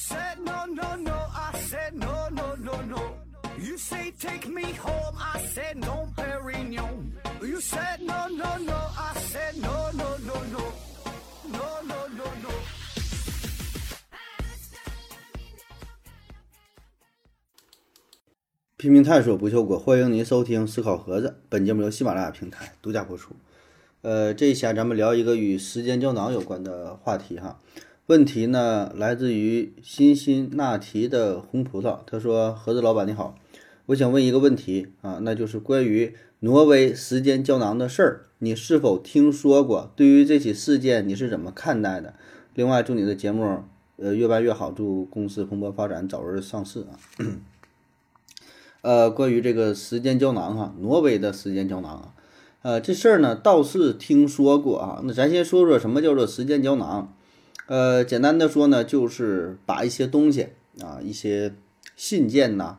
said no, no, no. I said no, no, no, no. You say take me home. I said no, Perignon. You said no, no, no. I said no, no, no, no. No, no, no, no. 拼命探索不求果，欢迎您收听思考盒子。本节目由喜马拉雅平台独家播出。呃，这一期啊，咱们聊一个与时间胶囊有关的话题哈。问题呢，来自于辛辛那提的红葡萄。他说：“盒子老板你好，我想问一个问题啊，那就是关于挪威时间胶囊的事儿，你是否听说过？对于这起事件，你是怎么看待的？另外，祝你的节目呃越办越好，祝公司蓬勃发展，早日上市啊。”呃，关于这个时间胶囊哈，挪威的时间胶囊啊，呃，这事儿呢倒是听说过啊。那咱先说说什么叫做时间胶囊。呃，简单的说呢，就是把一些东西啊，一些信件呐，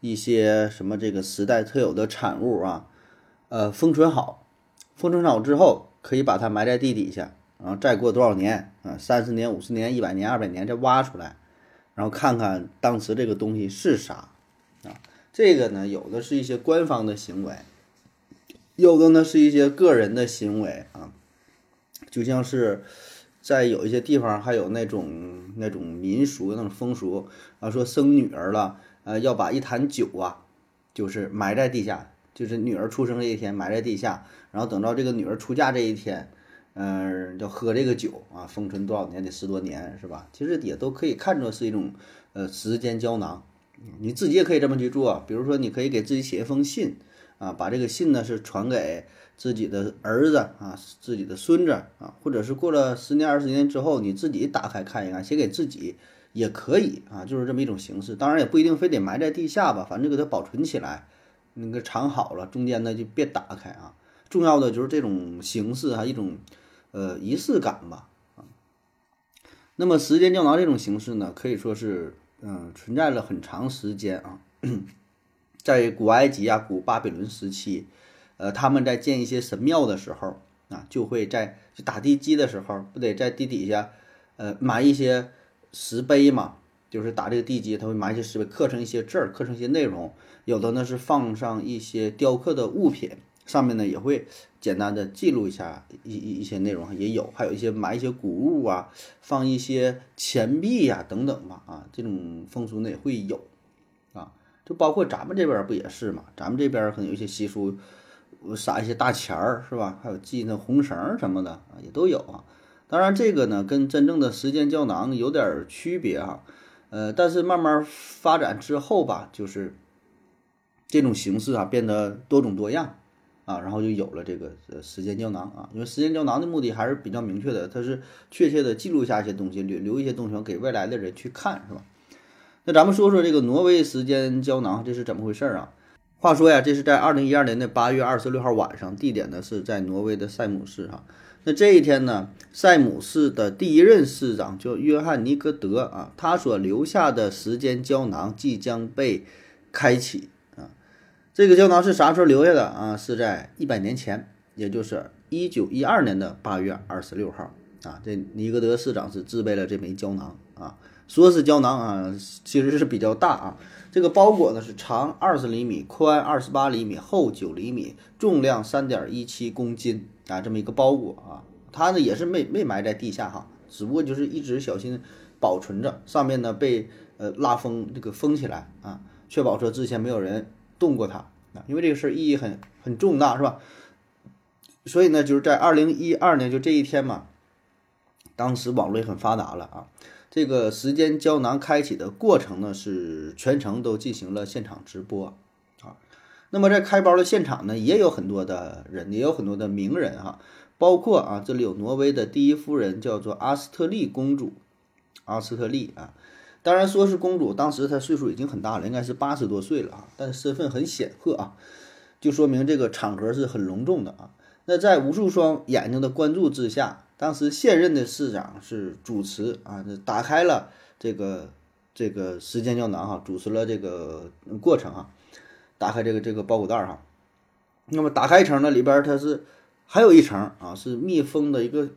一些什么这个时代特有的产物啊，呃，封存好，封存好之后，可以把它埋在地底下，然后再过多少年啊，三十年、五十年、一百年、二百年再挖出来，然后看看当时这个东西是啥啊。这个呢，有的是一些官方的行为，有的呢是一些个人的行为啊，就像是在有一些地方还有那种那种民俗、那种风俗啊，说生女儿了，呃，要把一坛酒啊，就是埋在地下，就是女儿出生这一天埋在地下，然后等到这个女儿出嫁这一天，嗯、要喝这个酒啊，封存多少年得十多年是吧？其实也都可以看作是一种呃时间胶囊。你自己也可以这么去做，比如说，你可以给自己写一封信，啊，把这个信呢是传给自己的儿子啊，自己的孙子啊，或者是过了十年二十年之后，你自己打开看一看，写给自己也可以啊，就是这么一种形式。当然也不一定非得埋在地下吧，反正给它保存起来，那个藏好了，中间呢就别打开啊。重要的就是这种形式啊，一种呃仪式感吧啊。那么时间胶囊这种形式呢，可以说是。嗯，存在了很长时间啊，在古埃及啊、古巴比伦时期，呃，他们在建一些神庙的时候啊，就会在就打地基的时候，不得在地底下，呃，埋一些石碑嘛，就是打这个地基，他会埋一些石碑，刻成一些字儿，刻成一些内容，有的呢是放上一些雕刻的物品。上面呢也会简单的记录一下一一一些内容，也有，还有一些埋一些古物啊，放一些钱币呀等等吧，啊，这种风俗呢也会有，就包括咱们这边不也是嘛？咱们这边可能有一些习俗，撒一些大钱儿是吧？还有系那红绳什么的啊，也都有啊。当然这个呢跟真正的时间胶囊有点区别啊，呃，但是慢慢发展之后吧，就是这种形式啊变得多种多样。啊，然后就有了这个时间胶囊啊，因为时间胶囊的目的还是比较明确的，它是确切的记录下一些东西，留留一些东西给未来的人去看，是吧？那咱们说说这个挪威时间胶囊，这是怎么回事啊？话说呀，这是在二零一二年的八月二十六号晚上，地点呢是在挪威的塞姆市哈。那这一天呢，塞姆市的第一任市长叫约翰尼格德啊，他所留下的时间胶囊即将被开启啊。这个胶囊是啥时候留下的啊？是在一百年前，也就是一九一二年的八月二十六号啊。这尼格德市长是自备了这枚胶囊啊，说是胶囊啊，其实是比较大啊。这个包裹呢是长二十厘米，宽二十八厘米，厚九厘米，重量三点一七公斤啊，这么一个包裹啊。它呢也是没没埋在地下哈，只不过就是一直小心保存着，上面呢被呃拉封这个封起来啊，确保说之前没有人。动过它啊，因为这个事儿意义很很重大，是吧？所以呢，就是在二零一二年就这一天嘛，当时网络也很发达了啊。这个时间胶囊开启的过程呢，是全程都进行了现场直播啊。那么在开包的现场呢，也有很多的人，也有很多的名人哈，包括啊，这里有挪威的第一夫人，叫做阿斯特利公主，阿斯特利啊。当然说是公主，当时她岁数已经很大了，应该是八十多岁了啊，但身份很显赫啊，就说明这个场合是很隆重的啊。那在无数双眼睛的关注之下，当时现任的市长是主持啊，这打开了这个这个时间胶囊哈，主持了这个过程哈，打开这个这个包裹袋哈。那么打开一层呢，里边它是还有一层啊，是密封的一个。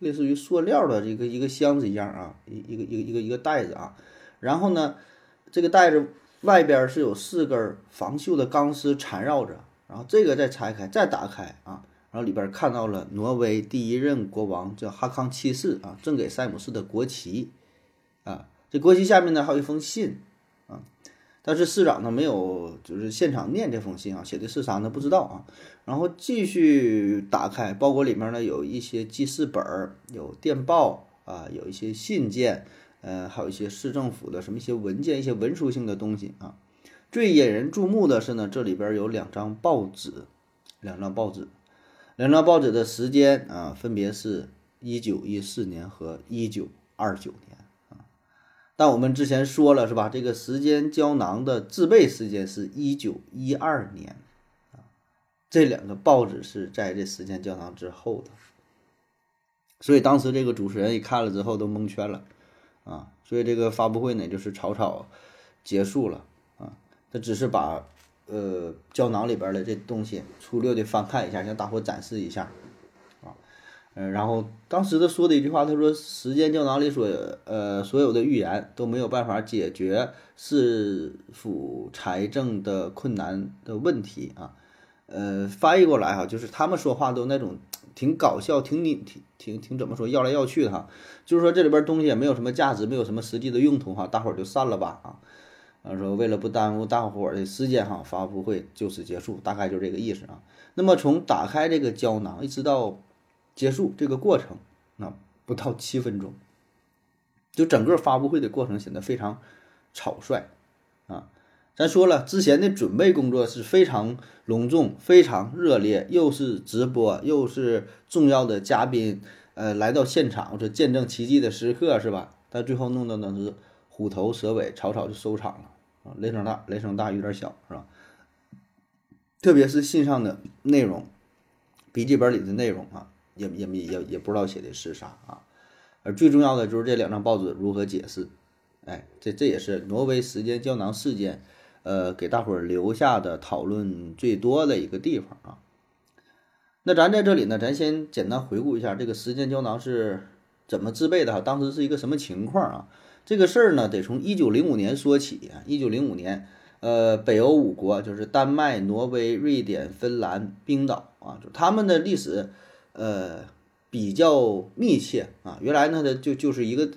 类似于塑料的一个一个箱子一样啊，一一个一个一个一个袋子啊，然后呢，这个袋子外边是有四根防锈的钢丝缠绕着，然后这个再拆开，再打开啊，然后里边看到了挪威第一任国王叫哈康七世啊，赠给塞姆斯的国旗啊，这国旗下面呢还有一封信啊，但是市长呢没有就是现场念这封信啊，写的是啥呢？不知道啊。然后继续打开包裹，里面呢有一些记事本儿，有电报啊，有一些信件。呃，还有一些市政府的什么一些文件、一些文书性的东西啊。最引人注目的是呢，这里边有两张报纸，两张报纸，两张报纸的时间啊，分别是一九一四年和一九二九年啊。但我们之前说了是吧？这个时间胶囊的制备时间是一九一二年啊。这两个报纸是在这时间胶囊之后的，所以当时这个主持人一看了之后都蒙圈了。啊，所以这个发布会呢，就是草草结束了啊。他只是把呃胶囊里边的这东西粗略的翻看一下，向大伙展示一下啊。嗯，然后当时他说的一句话，他说：“时间胶囊里所呃所有的预言都没有办法解决市府财政的困难的问题啊。”呃，翻译过来哈，就是他们说话都那种。挺搞笑，挺你挺挺挺怎么说，要来要去的哈，就是说这里边东西也没有什么价值，没有什么实际的用途哈，大伙儿就散了吧啊。他说为了不耽误大伙儿的时间哈，发布会就此结束，大概就这个意思啊。那么从打开这个胶囊一直到结束这个过程，那不到七分钟，就整个发布会的过程显得非常草率啊。咱说了，之前的准备工作是非常隆重、非常热烈，又是直播，又是重要的嘉宾，呃，来到现场是见证奇迹的时刻，是吧？但最后弄的呢是虎头蛇尾，草草就收场了雷声大，雷声大雨点小，是吧？特别是信上的内容，笔记本里的内容啊，也也也也不知道写的是啥啊。而最重要的就是这两张报纸如何解释，哎，这这也是挪威时间胶囊事件。呃，给大伙儿留下的讨论最多的一个地方啊。那咱在这里呢，咱先简单回顾一下这个时间胶囊是怎么制备的哈，当时是一个什么情况啊？这个事儿呢，得从一九零五年说起啊。一九零五年，呃，北欧五国就是丹麦、挪威、瑞典、芬兰、冰岛啊，就他们的历史，呃。比较密切啊，原来呢，它就就是一个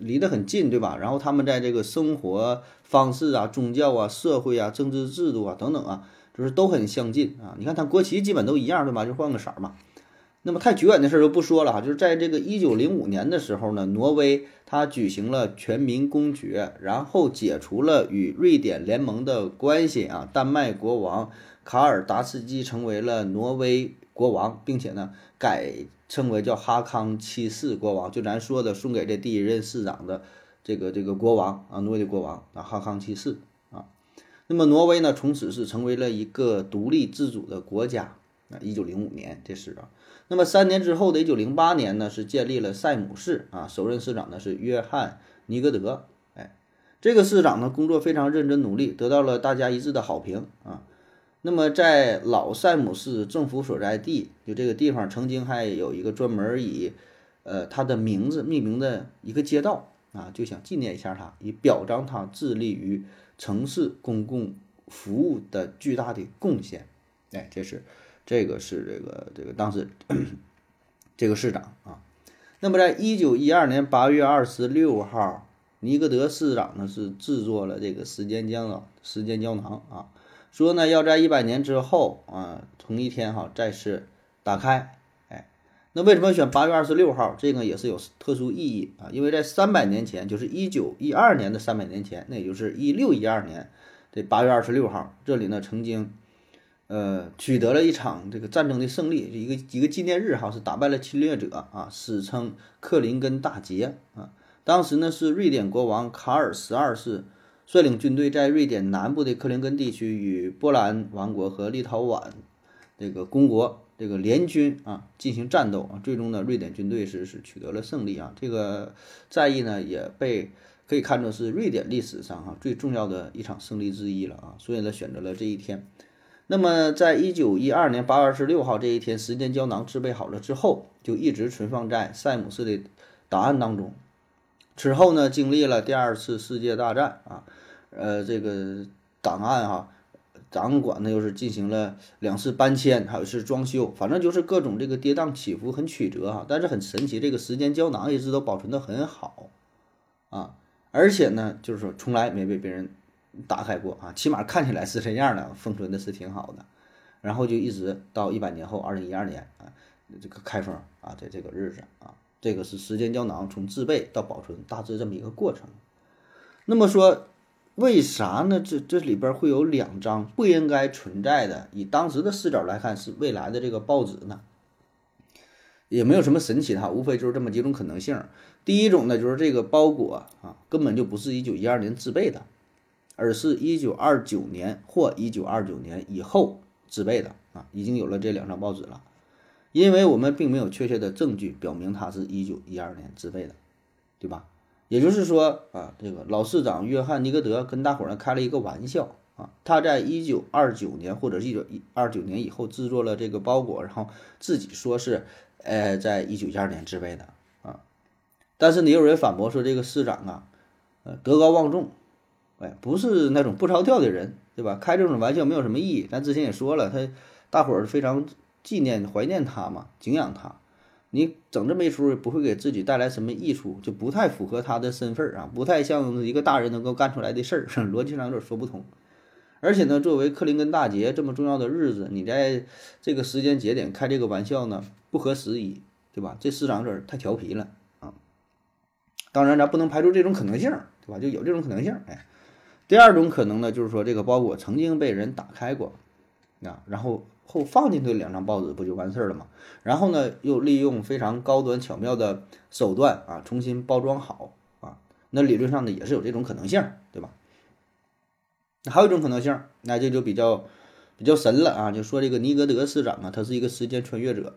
离得很近，对吧？然后他们在这个生活方式啊、宗教啊、社会啊、政治制度啊等等啊，就是都很相近啊。你看，它国旗基本都一样，对吧？就换个色儿嘛。那么太久远的事儿就不说了哈，就是在这个一九零五年的时候呢，挪威它举行了全民公决，然后解除了与瑞典联盟的关系啊。丹麦国王卡尔达斯基成为了挪威国王，并且呢改。称为叫哈康七世国王，就咱说的送给这第一任市长的这个这个国王啊，挪威的国王啊，哈康七世啊。那么挪威呢，从此是成为了一个独立自主的国家啊。一九零五年这是啊。那么三年之后的一九零八年呢，是建立了塞姆市啊，首任市长呢是约翰尼格德。哎，这个市长呢工作非常认真努力，得到了大家一致的好评啊。那么，在老塞姆市政府所在地，就这个地方，曾经还有一个专门以，呃，他的名字命名的一个街道啊，就想纪念一下他，以表彰他致力于城市公共服务的巨大的贡献。哎，这是这个是这个这个当时这个市长啊。那么，在一九一二年八月二十六号，尼格德市长呢是制作了这个时间胶囊，时间胶囊啊。说呢，要在一百年之后啊，同一天哈再次打开，哎，那为什么选八月二十六号？这个也是有特殊意义啊，因为在三百年前，就是一九一二年的三百年前，那也就是一六一二年这八月二十六号，这里呢曾经呃取得了一场这个战争的胜利，一个一个纪念日哈，是打败了侵略者啊，史称克林根大捷啊。当时呢是瑞典国王卡尔十二世。率领军队在瑞典南部的克林根地区与波兰王国和立陶宛这个公国这个联军啊进行战斗啊，最终呢，瑞典军队是是取得了胜利啊。这个战役呢也被可以看作是瑞典历史上哈最重要的一场胜利之一了啊，所以呢选择了这一天。那么，在一九一二年八月二十六号这一天，时间胶囊制备好了之后，就一直存放在塞姆斯的档案当中。之后呢，经历了第二次世界大战啊，呃，这个档案哈，掌管呢又是进行了两次搬迁，还有是装修，反正就是各种这个跌宕起伏，很曲折哈。但是很神奇，这个时间胶囊一直都保存的很好啊，而且呢，就是说从来没被别人打开过啊，起码看起来是这样的，封存的是挺好的。然后就一直到一百年后，二零一二年啊，这个开封啊，在这个日子啊。这个是时间胶囊从制备到保存大致这么一个过程。那么说，为啥呢？这这里边会有两张不应该存在的，以当时的视角来看是未来的这个报纸呢？也没有什么神奇的，无非就是这么几种可能性。第一种呢，就是这个包裹啊，根本就不是一九一二年制备的，而是一九二九年或一九二九年以后制备的啊，已经有了这两张报纸了。因为我们并没有确切的证据表明它是一九一二年制备的，对吧？也就是说啊，这个老市长约翰尼格德跟大伙儿呢开了一个玩笑啊，他在一九二九年或者一九一二九年以后制作了这个包裹，然后自己说是呃在一九一二年制备的啊。但是你有人反驳说这个市长啊，呃德高望重，哎不是那种不着调的人，对吧？开这种玩笑没有什么意义。咱之前也说了，他大伙儿非常。纪念、怀念他嘛，敬仰他。你整这么一出，也不会给自己带来什么益处，就不太符合他的身份啊，不太像一个大人能够干出来的事儿，逻辑上有点说不通。而且呢，作为克林根大捷这么重要的日子，你在这个时间节点开这个玩笑呢，不合时宜，对吧？这市长有点太调皮了啊。当然，咱不能排除这种可能性，对吧？就有这种可能性。哎，第二种可能呢，就是说这个包裹曾经被人打开过，啊，然后。后放进去两张报纸不就完事儿了吗？然后呢，又利用非常高端巧妙的手段啊，重新包装好啊。那理论上呢，也是有这种可能性，对吧？还有一种可能性，那这就比较比较神了啊。就说这个尼格德市长啊，他是一个时间穿越者，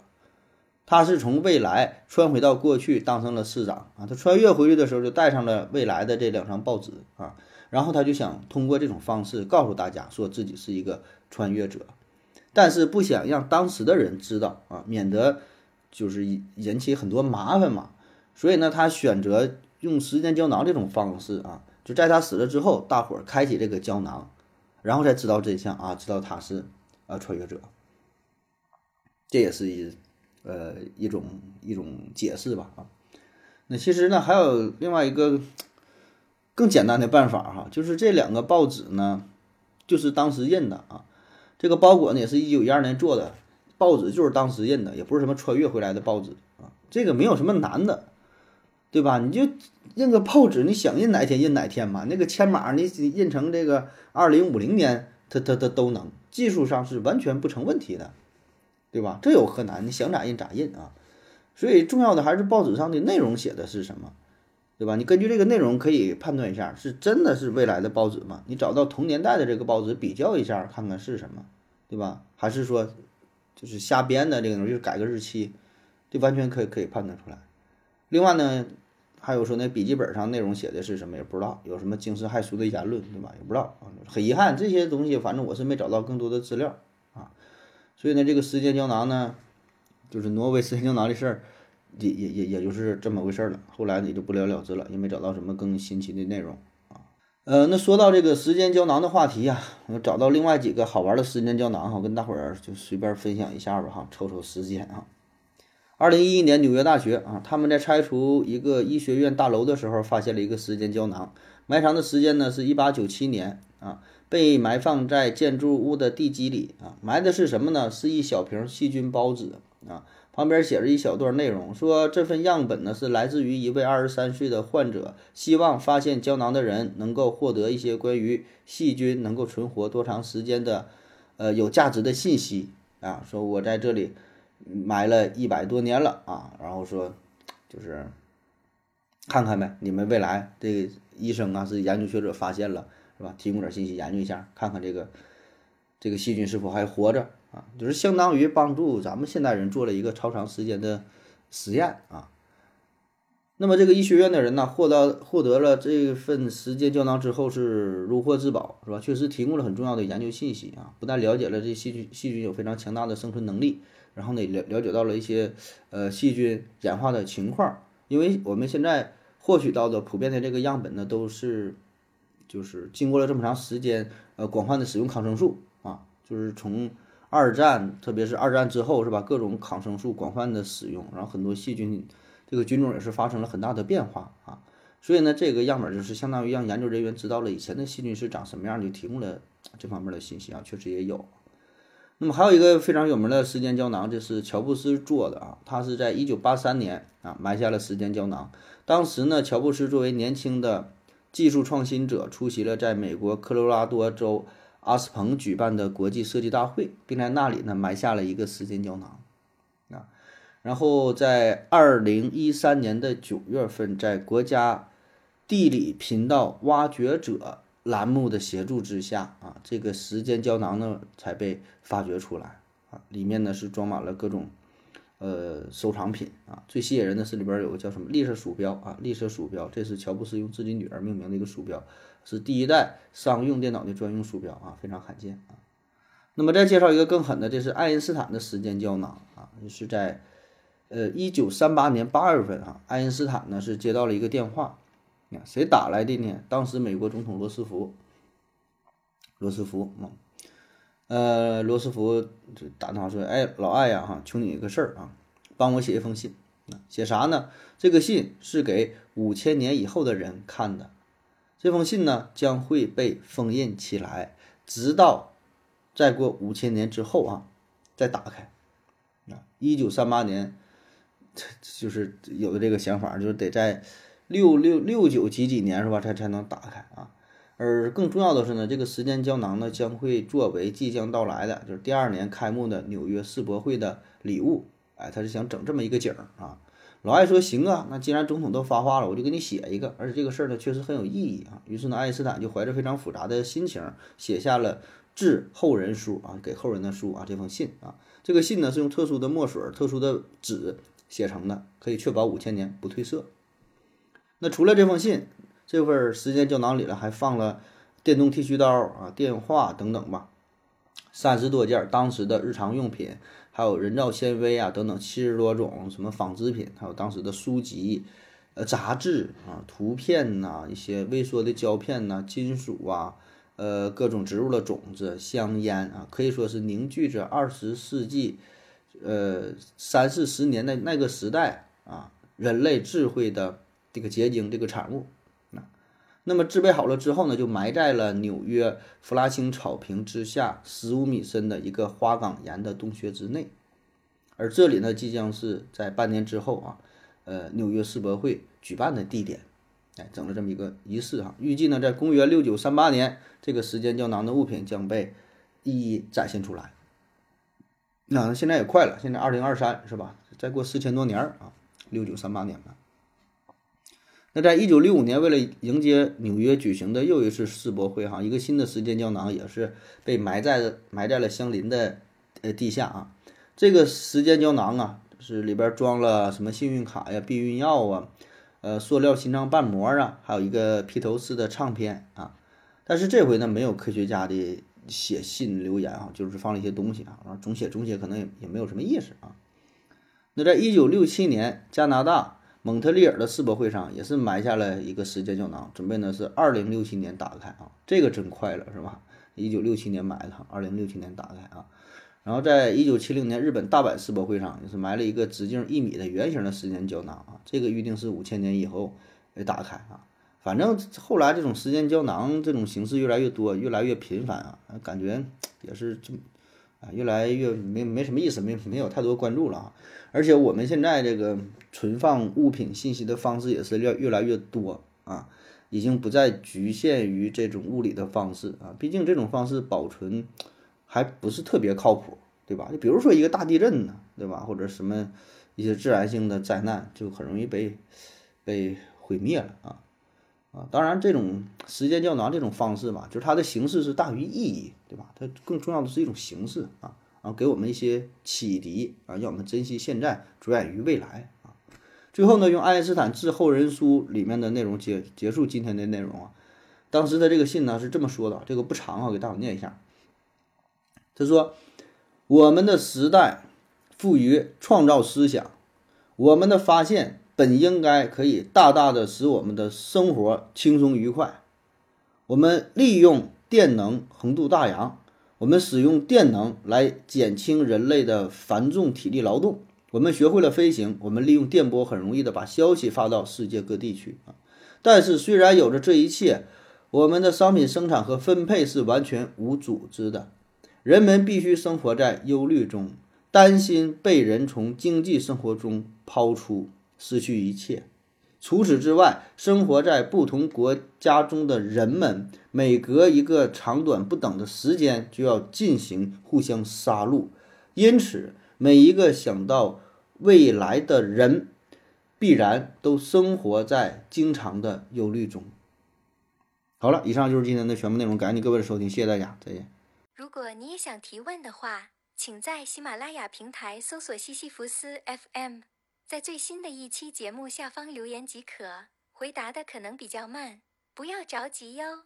他是从未来穿回到过去当上了市长啊。他穿越回去的时候，就带上了未来的这两张报纸啊。然后他就想通过这种方式告诉大家，说自己是一个穿越者。但是不想让当时的人知道啊，免得就是引起很多麻烦嘛。所以呢，他选择用时间胶囊这种方式啊，就在他死了之后，大伙儿开启这个胶囊，然后才知道真相啊，知道他是啊穿越者。这也是一呃一种一种解释吧啊。那其实呢，还有另外一个更简单的办法哈，就是这两个报纸呢，就是当时印的啊。这个包裹呢，也是一九一二年做的，报纸就是当时印的，也不是什么穿越回来的报纸啊。这个没有什么难的，对吧？你就印个报纸，你想印哪天印哪天嘛。那个签码你印成这个二零五零年，它它它都能，技术上是完全不成问题的，对吧？这有何难？你想咋印咋印啊。所以重要的还是报纸上的内容写的是什么，对吧？你根据这个内容可以判断一下，是真的是未来的报纸吗？你找到同年代的这个报纸比较一下，看看是什么。对吧？还是说，就是瞎编的这个东西，就是改个日期，这完全可以可以判断出来。另外呢，还有说那笔记本上内容写的是什么也不知道，有什么惊世骇俗的言论，对吧？也不知道啊。很遗憾，这些东西反正我是没找到更多的资料啊。所以呢，这个时间胶囊呢，就是挪威时间胶囊的事儿，也也也也就是这么回事了。后来也就不了了之了，也没找到什么更新奇的内容啊。呃，那说到这个时间胶囊的话题呀，我找到另外几个好玩的时间胶囊哈，跟大伙儿就随便分享一下吧哈，抽抽时间啊。二零一一年纽约大学啊，他们在拆除一个医学院大楼的时候，发现了一个时间胶囊，埋藏的时间呢是一八九七年啊，被埋放在建筑物的地基里啊，埋的是什么呢？是一小瓶细菌孢子啊。旁边写着一小段内容，说这份样本呢是来自于一位二十三岁的患者，希望发现胶囊的人能够获得一些关于细菌能够存活多长时间的，呃有价值的信息啊。说我在这里埋了一百多年了啊，然后说就是看看呗，你们未来这个医生啊是研究学者发现了是吧？提供点信息研究一下，看看这个这个细菌是否还活着。啊，就是相当于帮助咱们现代人做了一个超长时间的实验啊。那么这个医学院的人呢，获得获得了这份时间胶囊之后是如获至宝，是吧？确实提供了很重要的研究信息啊，不但了解了这细菌细菌有非常强大的生存能力，然后呢了了解到了一些呃细菌演化的情况。因为我们现在获取到的普遍的这个样本呢，都是就是经过了这么长时间，呃，广泛的使用抗生素啊，就是从二战，特别是二战之后，是吧？各种抗生素广泛的使用，然后很多细菌这个菌种也是发生了很大的变化啊。所以呢，这个样本就是相当于让研究人员知道了以前的细菌是长什么样，就提供了这方面的信息啊，确实也有。那么还有一个非常有名的时间胶囊，这是乔布斯做的啊。他是在一九八三年啊埋下了时间胶囊。当时呢，乔布斯作为年轻的技术创新者，出席了在美国科罗拉多州阿斯彭举办的国际设计大会，并在那里呢埋下了一个时间胶囊啊。然后在二零一三年的九月份，在国家地理频道挖掘者。栏目的协助之下啊，这个时间胶囊呢才被发掘出来啊，里面呢是装满了各种呃收藏品啊。最吸引人的是里边有个叫什么绿色鼠标啊，绿色鼠标，这是乔布斯用自己女儿命名的一个鼠标，是第一代商用电脑的专用鼠标啊，非常罕见啊。那么再介绍一个更狠的，这是爱因斯坦的时间胶囊啊，是在呃一九三八年八月份啊，爱因斯坦呢是接到了一个电话。谁打来的呢？当时美国总统罗斯福，罗斯福啊，呃，罗斯福就打电话说：“哎，老艾呀，哈，求你一个事儿啊，帮我写一封信。写啥呢？这个信是给五千年以后的人看的。这封信呢，将会被封印起来，直到再过五千年之后啊，再打开。啊，一九三八年，就是有的这个想法，就是得在。”六六六九几几年是吧？才才能打开啊。而更重要的是呢，这个时间胶囊呢将会作为即将到来的，就是第二年开幕的纽约世博会的礼物。哎，他是想整这么一个景儿啊。老艾说行啊，那既然总统都发话了，我就给你写一个。而且这个事儿呢确实很有意义啊。于是呢，爱因斯坦就怀着非常复杂的心情写下了致后人书啊，给后人的书啊，这封信啊。这个信呢是用特殊的墨水、特殊的纸写成的，可以确保五千年不褪色。那除了这封信，这份时间胶囊里了还放了电动剃须刀啊、电话等等吧，三十多件当时的日常用品，还有人造纤维啊等等七十多种什么纺织品，还有当时的书籍、呃杂志啊、图片呐、一些微缩的胶片呐、金属啊、呃各种植物的种子、香烟啊，可以说是凝聚着二十世纪，呃三四十年代那个时代啊人类智慧的。这个结晶，这个产物，那么制备好了之后呢，就埋在了纽约弗拉青草坪之下十五米深的一个花岗岩的洞穴之内，而这里呢，即将是在半年之后啊，呃，纽约世博会举办的地点，哎，整了这么一个仪式哈。预计呢，在公元六九三八年，这个时间胶囊的物品将被一一展现出来。那现在也快了，现在二零二三是吧？再过四千多年啊，六九三八年了。那在一九六五年，为了迎接纽约举行的又一次世博会，哈，一个新的时间胶囊也是被埋在埋在了相邻的呃地下啊。这个时间胶囊啊，是里边装了什么幸运卡呀、避孕药啊、呃塑料心脏瓣膜啊，还有一个披头士的唱片啊。但是这回呢，没有科学家的写信留言啊，就是放了一些东西啊，然后总写总写可能也也没有什么意思啊。那在一九六七年，加拿大。蒙特利尔的世博会上也是埋下了一个时间胶囊，准备呢是二零六七年打开啊，这个真快了是吧？一九六七年埋的，二零六七年打开啊。然后在一九七零年日本大阪世博会上也是埋了一个直径一米的圆形的时间胶囊啊，这个预定是五千年以后来打开啊。反正后来这种时间胶囊这种形式越来越多，越来越频繁啊，感觉也是这啊越来越没没什么意思，没没有太多关注了啊。而且我们现在这个存放物品信息的方式也是越越来越多啊，已经不再局限于这种物理的方式啊。毕竟这种方式保存还不是特别靠谱，对吧？就比如说一个大地震呢，对吧？或者什么一些自然性的灾难，就很容易被被毁灭了啊啊！当然，这种时间胶囊这种方式吧，就是它的形式是大于意义，对吧？它更重要的是一种形式啊。然后给我们一些启迪啊，让我们珍惜现在，着眼于未来啊。最后呢，用爱因斯坦致后人书里面的内容结结束今天的内容啊。当时的这个信呢是这么说的，这个不长啊，给大伙念一下。他说：“我们的时代赋予创造思想，我们的发现。”本应该可以大大的使我们的生活轻松愉快。我们利用电能横渡大洋，我们使用电能来减轻人类的繁重体力劳动。我们学会了飞行，我们利用电波很容易的把消息发到世界各地去。但是虽然有着这一切，我们的商品生产和分配是完全无组织的，人们必须生活在忧虑中，担心被人从经济生活中抛出，失去一切。除此之外，生活在不同国家中的人们，每隔一个长短不等的时间就要进行互相杀戮，因此。每一个想到未来的人，必然都生活在经常的忧虑中。好了，以上就是今天的全部内容，感谢各位的收听，谢谢大家，再见。如果你也想提问的话，请在喜马拉雅平台搜索西西弗斯 FM，在最新的一期节目下方留言即可。回答的可能比较慢，不要着急哟。